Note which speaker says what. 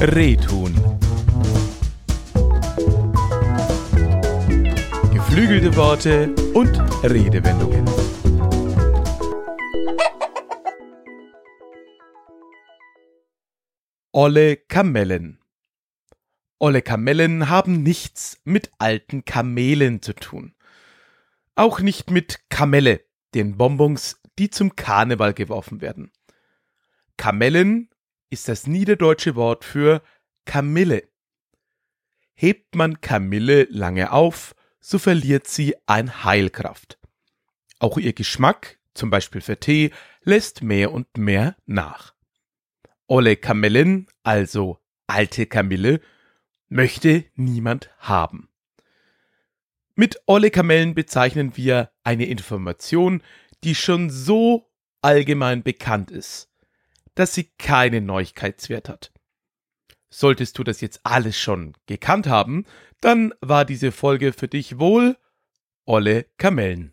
Speaker 1: Rehtun. Geflügelte Worte und Redewendungen. Olle Kamellen. Olle Kamellen haben nichts mit alten Kamelen zu tun. Auch nicht mit Kamelle, den Bonbons, die zum Karneval geworfen werden. Kamellen ist das niederdeutsche Wort für Kamille. Hebt man Kamille lange auf, so verliert sie an Heilkraft. Auch ihr Geschmack, zum Beispiel für Tee, lässt mehr und mehr nach. Olle Kamellen, also alte Kamille, möchte niemand haben. Mit Olle Kamellen bezeichnen wir eine Information, die schon so allgemein bekannt ist, dass sie keinen Neuigkeitswert hat. Solltest du das jetzt alles schon gekannt haben, dann war diese Folge für dich wohl Olle Kamellen.